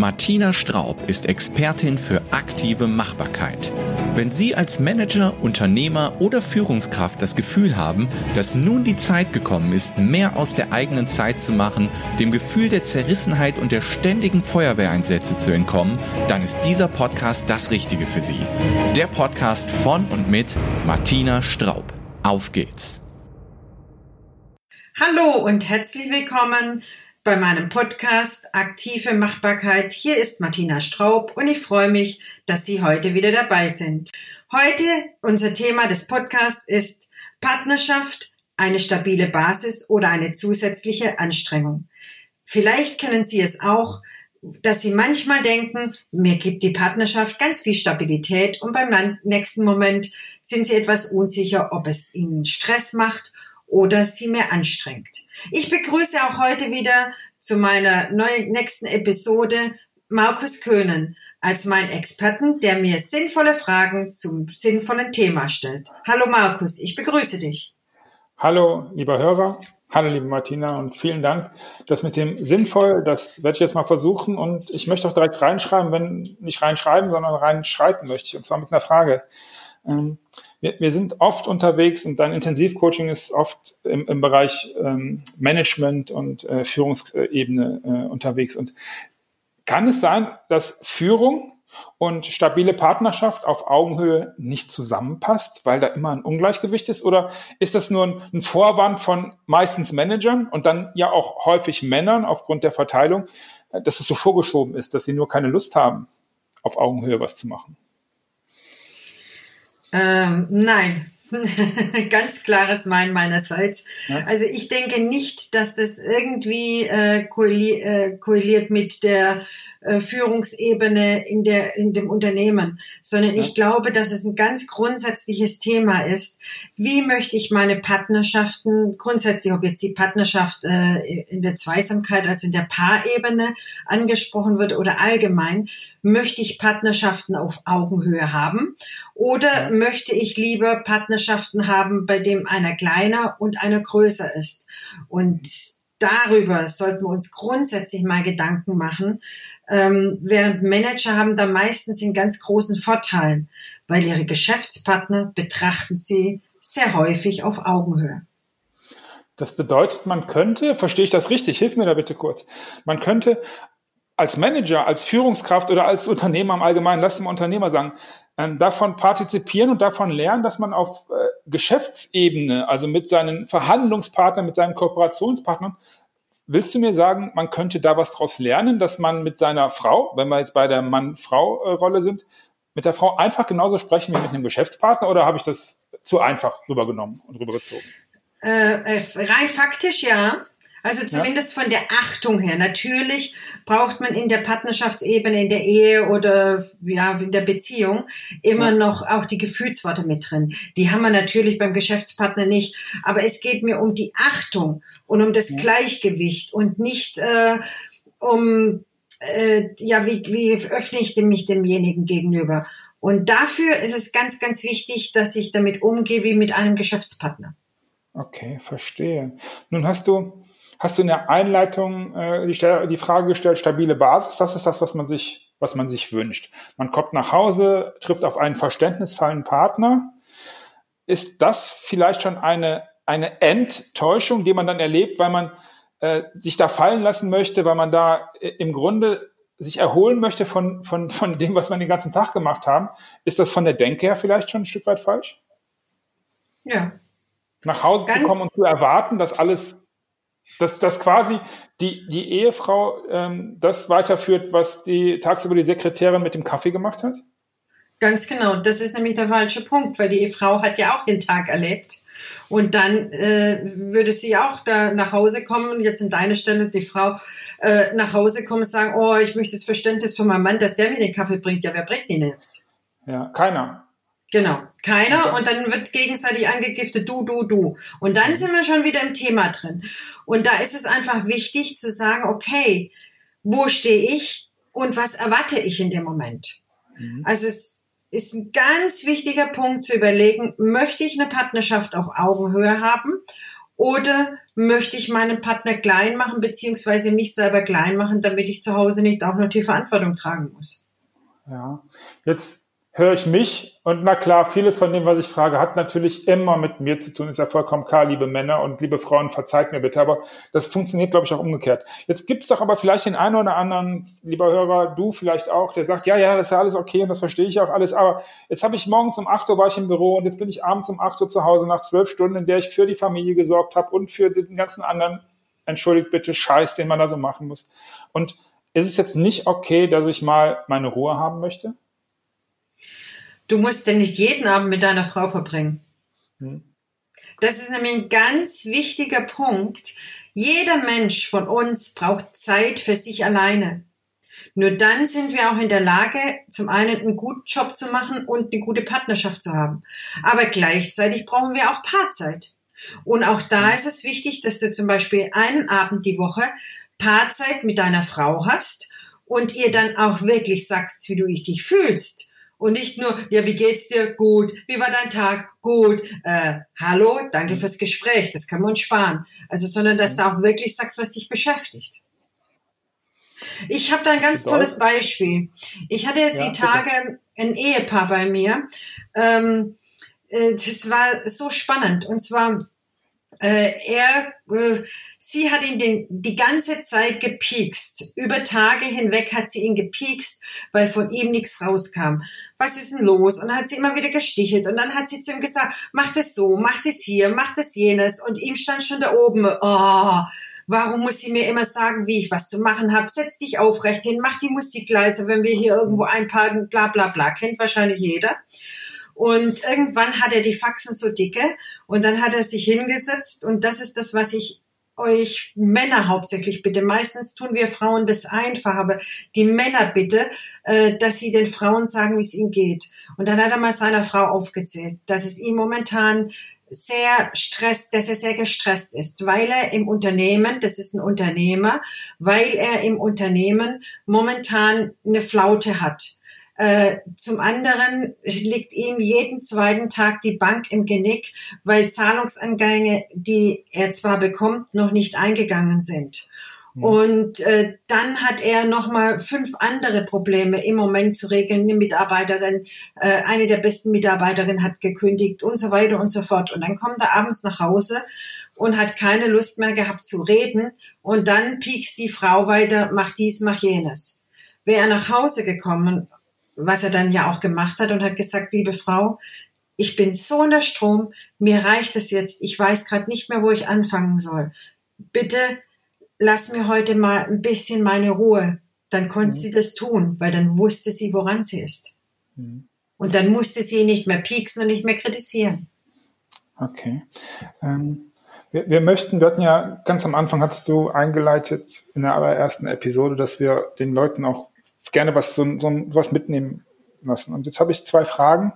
Martina Straub ist Expertin für aktive Machbarkeit. Wenn Sie als Manager, Unternehmer oder Führungskraft das Gefühl haben, dass nun die Zeit gekommen ist, mehr aus der eigenen Zeit zu machen, dem Gefühl der Zerrissenheit und der ständigen Feuerwehreinsätze zu entkommen, dann ist dieser Podcast das Richtige für Sie. Der Podcast von und mit Martina Straub. Auf geht's. Hallo und herzlich willkommen bei meinem Podcast Aktive Machbarkeit. Hier ist Martina Straub und ich freue mich, dass Sie heute wieder dabei sind. Heute unser Thema des Podcasts ist Partnerschaft, eine stabile Basis oder eine zusätzliche Anstrengung. Vielleicht kennen Sie es auch, dass Sie manchmal denken, mir gibt die Partnerschaft ganz viel Stabilität und beim nächsten Moment sind Sie etwas unsicher, ob es Ihnen Stress macht oder sie mehr anstrengt. Ich begrüße auch heute wieder zu meiner neuen nächsten Episode Markus Köhnen als mein Experten, der mir sinnvolle Fragen zum sinnvollen Thema stellt. Hallo Markus, ich begrüße dich. Hallo, lieber Hörer. Hallo, liebe Martina und vielen Dank. Das mit dem sinnvoll, das werde ich jetzt mal versuchen und ich möchte auch direkt reinschreiben, wenn nicht reinschreiben, sondern reinschreiten möchte ich und zwar mit einer Frage. Ähm, wir, wir sind oft unterwegs und dein Intensivcoaching ist oft im, im Bereich ähm, Management und äh, Führungsebene äh, unterwegs. Und kann es sein, dass Führung und stabile Partnerschaft auf Augenhöhe nicht zusammenpasst, weil da immer ein Ungleichgewicht ist? Oder ist das nur ein, Vorwand von meistens Managern und dann ja auch häufig Männern aufgrund der Verteilung, äh, dass es so vorgeschoben ist, dass sie nur keine Lust haben, auf Augenhöhe was zu machen? Ähm, nein, ganz klares Mein meinerseits. Ja. Also ich denke nicht, dass das irgendwie äh, korreliert, äh, korreliert mit der äh, Führungsebene in der in dem Unternehmen, sondern ja. ich glaube, dass es ein ganz grundsätzliches Thema ist. Wie möchte ich meine Partnerschaften grundsätzlich, ob jetzt die Partnerschaft äh, in der Zweisamkeit, also in der Paarebene angesprochen wird oder allgemein, möchte ich Partnerschaften auf Augenhöhe haben oder ja. möchte ich lieber Partnerschaften haben, bei dem einer kleiner und einer größer ist und darüber sollten wir uns grundsätzlich mal Gedanken machen, ähm, während Manager haben da meistens einen ganz großen Vorteil, weil ihre Geschäftspartner betrachten sie sehr häufig auf Augenhöhe. Das bedeutet, man könnte, verstehe ich das richtig, hilf mir da bitte kurz, man könnte als Manager, als Führungskraft oder als Unternehmer im Allgemeinen, lass mal Unternehmer sagen, ähm, davon partizipieren und davon lernen, dass man auf äh, Geschäftsebene, also mit seinen Verhandlungspartnern, mit seinen Kooperationspartnern, Willst du mir sagen, man könnte da was draus lernen, dass man mit seiner Frau, wenn wir jetzt bei der Mann-Frau-Rolle sind, mit der Frau einfach genauso sprechen wie mit einem Geschäftspartner oder habe ich das zu einfach rübergenommen und rübergezogen? Äh, äh rein faktisch ja. Also zumindest ja. von der Achtung her. Natürlich braucht man in der Partnerschaftsebene, in der Ehe oder ja in der Beziehung immer ja. noch auch die Gefühlsworte mit drin. Die haben wir natürlich beim Geschäftspartner nicht. Aber es geht mir um die Achtung und um das ja. Gleichgewicht und nicht äh, um äh, ja wie wie öffne ich mich demjenigen gegenüber. Und dafür ist es ganz ganz wichtig, dass ich damit umgehe wie mit einem Geschäftspartner. Okay, verstehe. Nun hast du hast du in der Einleitung äh, die, die Frage gestellt, stabile Basis, das ist das, was man sich, was man sich wünscht. Man kommt nach Hause, trifft auf einen verständnisvollen Partner. Ist das vielleicht schon eine, eine Enttäuschung, die man dann erlebt, weil man äh, sich da fallen lassen möchte, weil man da äh, im Grunde sich erholen möchte von, von, von dem, was man den ganzen Tag gemacht haben, ist das von der Denke her vielleicht schon ein Stück weit falsch? Ja. Nach Hause Ganz zu kommen und zu erwarten, dass alles dass, dass quasi die, die Ehefrau ähm, das weiterführt, was die tagsüber die Sekretärin mit dem Kaffee gemacht hat? Ganz genau. Das ist nämlich der falsche Punkt, weil die Ehefrau hat ja auch den Tag erlebt. Und dann äh, würde sie auch da nach Hause kommen, jetzt in deiner Stelle die Frau äh, nach Hause kommen und sagen, oh, ich möchte das Verständnis von meinem Mann, dass der mir den Kaffee bringt. Ja, wer bringt ihn jetzt? Ja, keiner. Genau, keiner und dann wird gegenseitig angegiftet, du, du, du. Und dann sind wir schon wieder im Thema drin. Und da ist es einfach wichtig zu sagen, okay, wo stehe ich und was erwarte ich in dem Moment? Mhm. Also es ist ein ganz wichtiger Punkt zu überlegen, möchte ich eine Partnerschaft auf Augenhöhe haben Oder möchte ich meinen Partner klein machen, beziehungsweise mich selber klein machen, damit ich zu Hause nicht auch noch die Verantwortung tragen muss? Ja, jetzt höre ich mich und na klar, vieles von dem, was ich frage, hat natürlich immer mit mir zu tun, ist ja vollkommen klar, liebe Männer und liebe Frauen, verzeiht mir bitte, aber das funktioniert, glaube ich, auch umgekehrt. Jetzt gibt es doch aber vielleicht den einen oder anderen, lieber Hörer, du vielleicht auch, der sagt, ja, ja, das ist ja alles okay und das verstehe ich auch alles, aber jetzt habe ich morgens um 8 Uhr war ich im Büro und jetzt bin ich abends um 8 Uhr zu Hause nach zwölf Stunden, in der ich für die Familie gesorgt habe und für den ganzen anderen, entschuldigt bitte, Scheiß, den man da so machen muss. Und ist es jetzt nicht okay, dass ich mal meine Ruhe haben möchte? Du musst denn nicht jeden Abend mit deiner Frau verbringen. Hm. Das ist nämlich ein ganz wichtiger Punkt. Jeder Mensch von uns braucht Zeit für sich alleine. Nur dann sind wir auch in der Lage, zum einen einen guten Job zu machen und eine gute Partnerschaft zu haben. Aber gleichzeitig brauchen wir auch Paarzeit. Und auch da hm. ist es wichtig, dass du zum Beispiel einen Abend die Woche Paarzeit mit deiner Frau hast und ihr dann auch wirklich sagst, wie du dich fühlst und nicht nur, ja, wie geht's dir? Gut. Wie war dein Tag? Gut. Äh, hallo, danke fürs Gespräch. Das können wir uns sparen. Also, sondern dass du auch wirklich sagst, was dich beschäftigt. Ich habe da ein ganz tolles Beispiel. Ich hatte ja, die Tage bitte. ein Ehepaar bei mir. Ähm, äh, das war so spannend. Und zwar, äh, er äh, Sie hat ihn den, die ganze Zeit gepiekst. Über Tage hinweg hat sie ihn gepiekst, weil von ihm nichts rauskam. Was ist denn los? Und dann hat sie immer wieder gestichelt. Und dann hat sie zu ihm gesagt, mach das so, mach das hier, mach das jenes. Und ihm stand schon da oben, oh, warum muss sie mir immer sagen, wie ich was zu machen habe? Setz dich aufrecht hin, mach die Musik leise, wenn wir hier irgendwo einparken, bla bla bla. Kennt wahrscheinlich jeder. Und irgendwann hat er die Faxen so dicke und dann hat er sich hingesetzt und das ist das, was ich euch Männer hauptsächlich bitte. Meistens tun wir Frauen das einfach, aber die Männer bitte, äh, dass sie den Frauen sagen, wie es ihnen geht. Und dann hat er mal seiner Frau aufgezählt, dass es ihm momentan sehr stresst, dass er sehr gestresst ist, weil er im Unternehmen, das ist ein Unternehmer, weil er im Unternehmen momentan eine Flaute hat äh, zum anderen liegt ihm jeden zweiten Tag die Bank im Genick, weil Zahlungsangänge, die er zwar bekommt, noch nicht eingegangen sind. Mhm. Und äh, dann hat er nochmal fünf andere Probleme im Moment zu regeln. Eine Mitarbeiterin, äh, eine der besten Mitarbeiterinnen hat gekündigt und so weiter und so fort. Und dann kommt er abends nach Hause und hat keine Lust mehr gehabt zu reden. Und dann piekst die Frau weiter, mach dies, mach jenes. Wäre er nach Hause gekommen was er dann ja auch gemacht hat und hat gesagt, liebe Frau, ich bin so unter Strom, mir reicht es jetzt, ich weiß gerade nicht mehr, wo ich anfangen soll. Bitte lass mir heute mal ein bisschen meine Ruhe. Dann konnte mhm. sie das tun, weil dann wusste sie, woran sie ist. Mhm. Und dann musste sie nicht mehr pieksen und nicht mehr kritisieren. Okay. Ähm, wir, wir, möchten, wir hatten ja ganz am Anfang, hattest du eingeleitet in der allerersten Episode, dass wir den Leuten auch gerne was, so, so was mitnehmen lassen. Und jetzt habe ich zwei Fragen.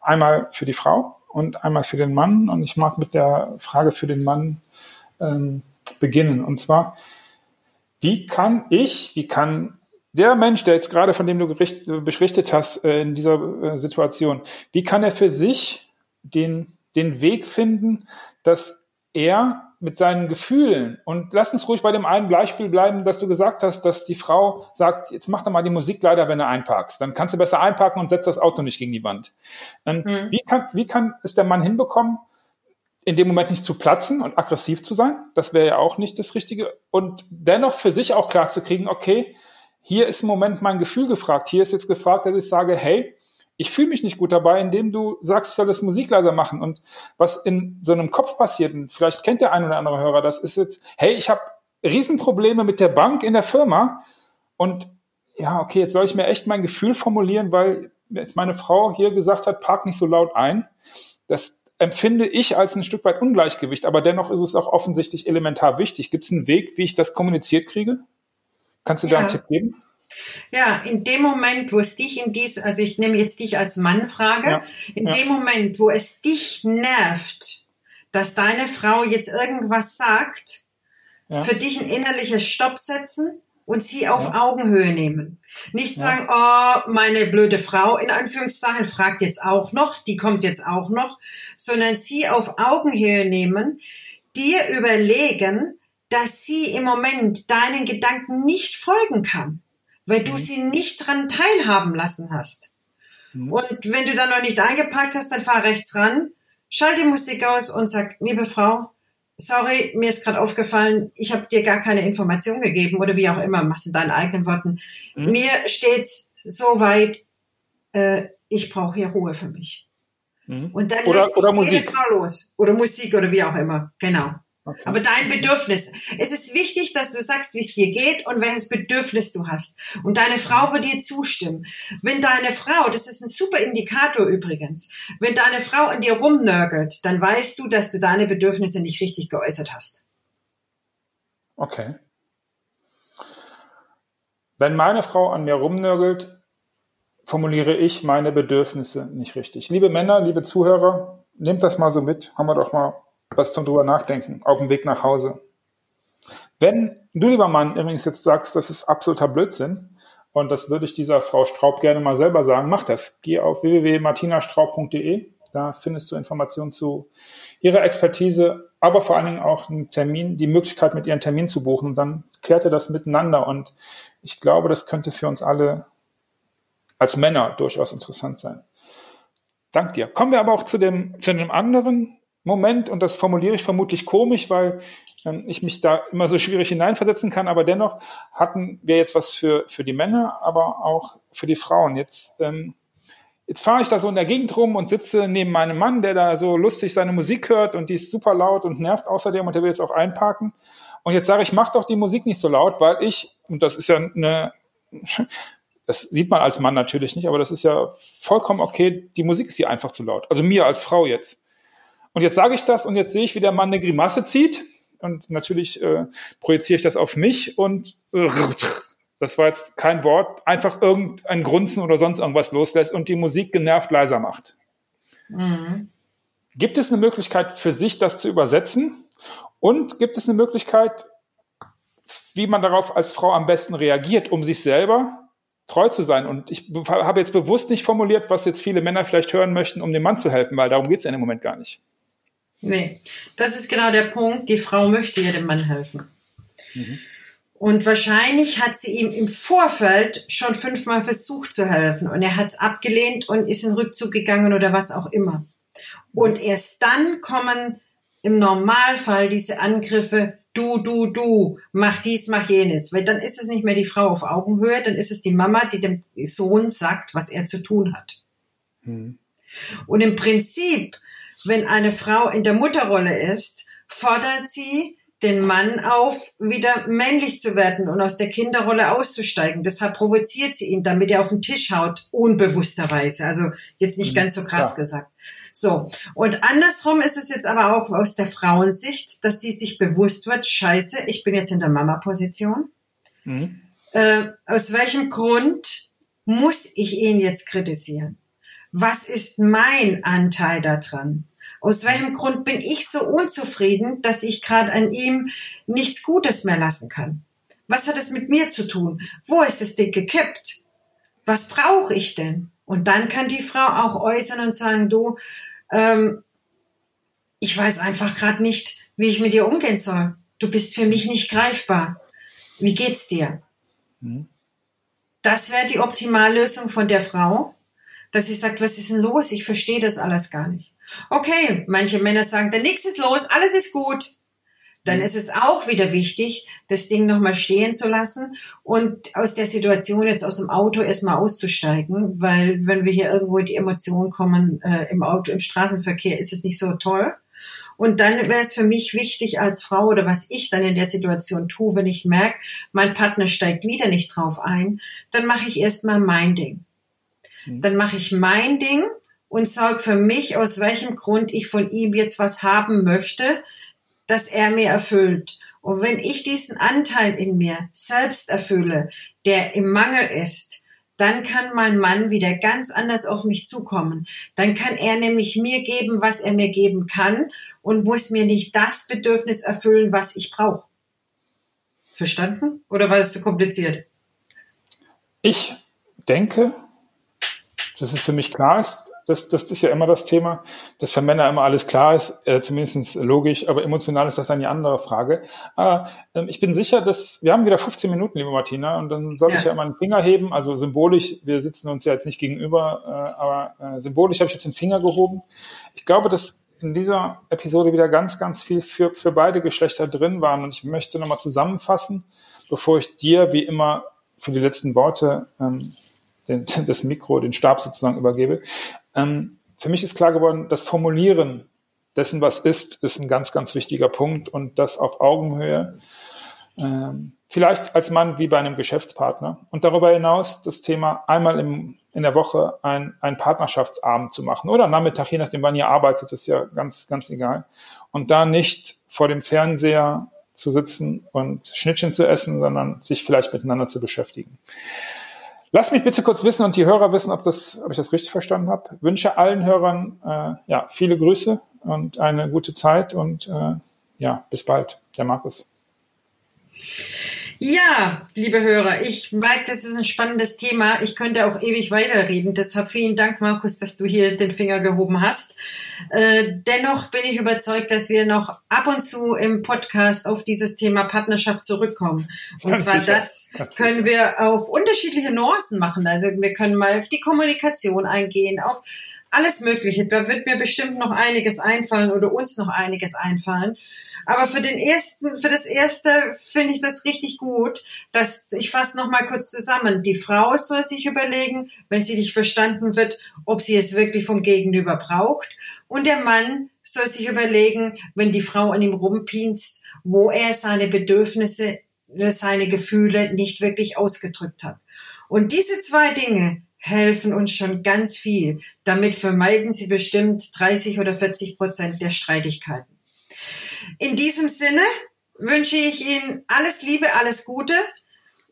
Einmal für die Frau und einmal für den Mann. Und ich mag mit der Frage für den Mann ähm, beginnen. Und zwar, wie kann ich, wie kann der Mensch, der jetzt gerade von dem du gericht, beschrichtet hast äh, in dieser äh, Situation, wie kann er für sich den, den Weg finden, dass er mit seinen Gefühlen. Und lass uns ruhig bei dem einen Beispiel bleiben, dass du gesagt hast, dass die Frau sagt, jetzt mach doch mal die Musik leider, wenn du einparkst. Dann kannst du besser einparken und setzt das Auto nicht gegen die Wand. Ähm, mhm. Wie, kann, wie kann es der Mann hinbekommen, in dem Moment nicht zu platzen und aggressiv zu sein? Das wäre ja auch nicht das Richtige. Und dennoch für sich auch klar zu kriegen, okay, hier ist im Moment mein Gefühl gefragt. Hier ist jetzt gefragt, dass ich sage, hey, ich fühle mich nicht gut dabei, indem du sagst, ich soll das Musik leiser machen. Und was in so einem Kopf passiert, und vielleicht kennt der ein oder andere Hörer, das ist jetzt, hey, ich habe Riesenprobleme mit der Bank in der Firma und ja, okay, jetzt soll ich mir echt mein Gefühl formulieren, weil jetzt meine Frau hier gesagt hat, park nicht so laut ein. Das empfinde ich als ein Stück weit Ungleichgewicht, aber dennoch ist es auch offensichtlich elementar wichtig. Gibt es einen Weg, wie ich das kommuniziert kriege? Kannst du ja. da einen Tipp geben? Ja, in dem Moment, wo es dich in dies, also ich nehme jetzt dich als Mann frage, ja, in ja. dem Moment, wo es dich nervt, dass deine Frau jetzt irgendwas sagt, ja. für dich ein innerliches Stopp setzen und sie auf Augenhöhe nehmen. Nicht sagen, oh, meine blöde Frau in Anführungszeichen fragt jetzt auch noch, die kommt jetzt auch noch, sondern sie auf Augenhöhe nehmen, dir überlegen, dass sie im Moment deinen Gedanken nicht folgen kann, weil du mhm. sie nicht dran teilhaben lassen hast. Mhm. Und wenn du dann noch nicht eingepackt hast, dann fahr rechts ran, schalt die Musik aus und sag, liebe Frau, sorry, mir ist gerade aufgefallen, ich habe dir gar keine Information gegeben oder wie auch immer, machst in deinen eigenen Worten. Mhm. Mir steht's so weit, äh, ich brauche hier Ruhe für mich. Mhm. Und dann oder, lässt oder jede Musik. Frau los. Oder Musik oder wie auch immer. Genau. Okay. Aber dein Bedürfnis. Es ist wichtig, dass du sagst, wie es dir geht und welches Bedürfnis du hast. Und deine Frau wird dir zustimmen. Wenn deine Frau, das ist ein super Indikator übrigens, wenn deine Frau an dir rumnörgelt, dann weißt du, dass du deine Bedürfnisse nicht richtig geäußert hast. Okay. Wenn meine Frau an mir rumnörgelt, formuliere ich meine Bedürfnisse nicht richtig. Liebe Männer, liebe Zuhörer, nehmt das mal so mit, haben wir doch mal was zum drüber nachdenken auf dem Weg nach Hause. Wenn du, lieber Mann, übrigens jetzt sagst, das ist absoluter Blödsinn, und das würde ich dieser Frau Straub gerne mal selber sagen, mach das. Geh auf www.martinastraub.de, da findest du Informationen zu ihrer Expertise, aber vor allen Dingen auch einen Termin, die Möglichkeit, mit ihren Termin zu buchen. Und dann klärt ihr das miteinander. Und ich glaube, das könnte für uns alle als Männer durchaus interessant sein. Dank dir. Kommen wir aber auch zu dem, zu dem anderen Moment, und das formuliere ich vermutlich komisch, weil ähm, ich mich da immer so schwierig hineinversetzen kann, aber dennoch hatten wir jetzt was für, für die Männer, aber auch für die Frauen. Jetzt, ähm, jetzt fahre ich da so in der Gegend rum und sitze neben meinem Mann, der da so lustig seine Musik hört und die ist super laut und nervt außerdem und der will jetzt auch einparken. Und jetzt sage ich, mach doch die Musik nicht so laut, weil ich, und das ist ja eine, das sieht man als Mann natürlich nicht, aber das ist ja vollkommen okay, die Musik ist hier einfach zu laut. Also mir als Frau jetzt. Und jetzt sage ich das und jetzt sehe ich, wie der Mann eine Grimasse zieht. Und natürlich äh, projiziere ich das auf mich und äh, das war jetzt kein Wort, einfach irgendein Grunzen oder sonst irgendwas loslässt und die Musik genervt leiser macht. Mhm. Gibt es eine Möglichkeit für sich, das zu übersetzen? Und gibt es eine Möglichkeit, wie man darauf als Frau am besten reagiert, um sich selber treu zu sein? Und ich habe jetzt bewusst nicht formuliert, was jetzt viele Männer vielleicht hören möchten, um dem Mann zu helfen, weil darum geht es ja im Moment gar nicht. Nee, das ist genau der Punkt. Die Frau möchte ja dem Mann helfen. Mhm. Und wahrscheinlich hat sie ihm im Vorfeld schon fünfmal versucht zu helfen und er hat es abgelehnt und ist in Rückzug gegangen oder was auch immer. Und erst dann kommen im Normalfall diese Angriffe, du, du, du, mach dies, mach jenes. Weil dann ist es nicht mehr die Frau auf Augenhöhe, dann ist es die Mama, die dem Sohn sagt, was er zu tun hat. Mhm. Und im Prinzip wenn eine Frau in der Mutterrolle ist, fordert sie den Mann auf, wieder männlich zu werden und aus der Kinderrolle auszusteigen. Deshalb provoziert sie ihn, damit er auf den Tisch haut, unbewussterweise. Also jetzt nicht mhm. ganz so krass ja. gesagt. So. Und andersrum ist es jetzt aber auch aus der Frauensicht, dass sie sich bewusst wird, scheiße, ich bin jetzt in der Mama-Position. Mhm. Äh, aus welchem Grund muss ich ihn jetzt kritisieren? Was ist mein Anteil daran? Aus welchem Grund bin ich so unzufrieden, dass ich gerade an ihm nichts Gutes mehr lassen kann? Was hat es mit mir zu tun? Wo ist das Ding gekippt? Was brauche ich denn? Und dann kann die Frau auch äußern und sagen, du, ähm, ich weiß einfach gerade nicht, wie ich mit dir umgehen soll. Du bist für mich nicht greifbar. Wie geht's dir? Mhm. Das wäre die Optimallösung von der Frau, dass sie sagt, was ist denn los? Ich verstehe das alles gar nicht. Okay, manche Männer sagen, dann nichts ist los, alles ist gut. Dann mhm. ist es auch wieder wichtig, das Ding nochmal stehen zu lassen und aus der Situation jetzt aus dem Auto erstmal auszusteigen, weil wenn wir hier irgendwo in die Emotionen kommen, äh, im Auto, im Straßenverkehr, ist es nicht so toll. Und dann wäre es für mich wichtig als Frau oder was ich dann in der Situation tue, wenn ich merke, mein Partner steigt wieder nicht drauf ein, dann mache ich erstmal mein Ding. Mhm. Dann mache ich mein Ding und sage für mich, aus welchem Grund ich von ihm jetzt was haben möchte, dass er mir erfüllt. Und wenn ich diesen Anteil in mir selbst erfülle, der im Mangel ist, dann kann mein Mann wieder ganz anders auf mich zukommen. Dann kann er nämlich mir geben, was er mir geben kann und muss mir nicht das Bedürfnis erfüllen, was ich brauche. Verstanden? Oder war es zu kompliziert? Ich denke, dass es für mich klar ist, das, das ist ja immer das Thema, dass für Männer immer alles klar ist, äh, zumindest logisch, aber emotional ist das dann die andere Frage. Aber äh, ich bin sicher, dass wir haben wieder 15 Minuten, liebe Martina, und dann soll ja. ich ja immer einen Finger heben, also symbolisch, wir sitzen uns ja jetzt nicht gegenüber, äh, aber äh, symbolisch habe ich jetzt den Finger gehoben. Ich glaube, dass in dieser Episode wieder ganz, ganz viel für, für beide Geschlechter drin waren und ich möchte nochmal zusammenfassen, bevor ich dir wie immer für die letzten Worte ähm, den, das Mikro, den Stab sozusagen übergebe. Ähm, für mich ist klar geworden, das Formulieren dessen, was ist, ist ein ganz, ganz wichtiger Punkt und das auf Augenhöhe. Ähm, vielleicht als Mann wie bei einem Geschäftspartner. Und darüber hinaus das Thema einmal im, in der Woche ein, ein Partnerschaftsabend zu machen oder Nachmittag, je nachdem, wann ihr arbeitet, ist ja ganz, ganz egal. Und da nicht vor dem Fernseher zu sitzen und Schnittchen zu essen, sondern sich vielleicht miteinander zu beschäftigen. Lass mich bitte kurz wissen und die Hörer wissen, ob, das, ob ich das richtig verstanden habe. Wünsche allen Hörern äh, ja, viele Grüße und eine gute Zeit und äh, ja, bis bald. Der Markus. Ja, liebe Hörer, ich merke, das ist ein spannendes Thema. Ich könnte auch ewig weiterreden. Deshalb vielen Dank, Markus, dass du hier den Finger gehoben hast. Äh, dennoch bin ich überzeugt, dass wir noch ab und zu im Podcast auf dieses Thema Partnerschaft zurückkommen. Und Ganz zwar sicher. das können wir auf unterschiedliche Nuancen machen. Also wir können mal auf die Kommunikation eingehen, auf alles Mögliche. Da wird mir bestimmt noch einiges einfallen oder uns noch einiges einfallen. Aber für den ersten, für das erste finde ich das richtig gut, dass ich fasse noch mal kurz zusammen. Die Frau soll sich überlegen, wenn sie nicht verstanden wird, ob sie es wirklich vom Gegenüber braucht. Und der Mann soll sich überlegen, wenn die Frau an ihm rumpinst, wo er seine Bedürfnisse, seine Gefühle nicht wirklich ausgedrückt hat. Und diese zwei Dinge helfen uns schon ganz viel. Damit vermeiden sie bestimmt 30 oder 40 Prozent der Streitigkeiten. In diesem Sinne wünsche ich Ihnen alles Liebe, alles Gute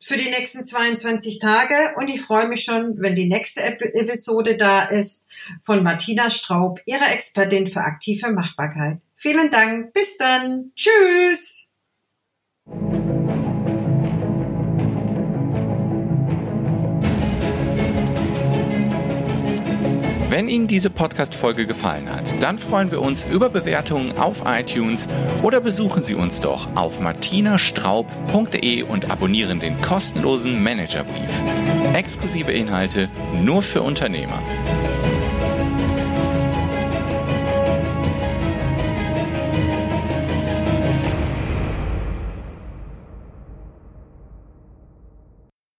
für die nächsten 22 Tage und ich freue mich schon, wenn die nächste Episode da ist von Martina Straub, ihrer Expertin für aktive Machbarkeit. Vielen Dank. Bis dann. Tschüss. Wenn Ihnen diese Podcast-Folge gefallen hat, dann freuen wir uns über Bewertungen auf iTunes oder besuchen Sie uns doch auf martinastraub.de und abonnieren den kostenlosen Managerbrief. Exklusive Inhalte nur für Unternehmer.